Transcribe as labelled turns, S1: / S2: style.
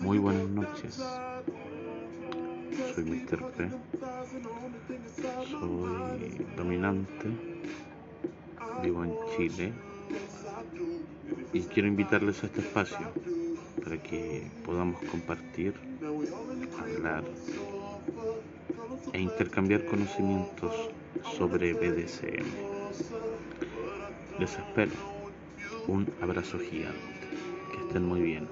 S1: Muy buenas noches. Soy Mr. P. Soy dominante. Vivo en Chile. Y quiero invitarles a este espacio para que podamos compartir, hablar e intercambiar conocimientos sobre BDSM. Les espero. Un abrazo gigante. Que estén muy bien.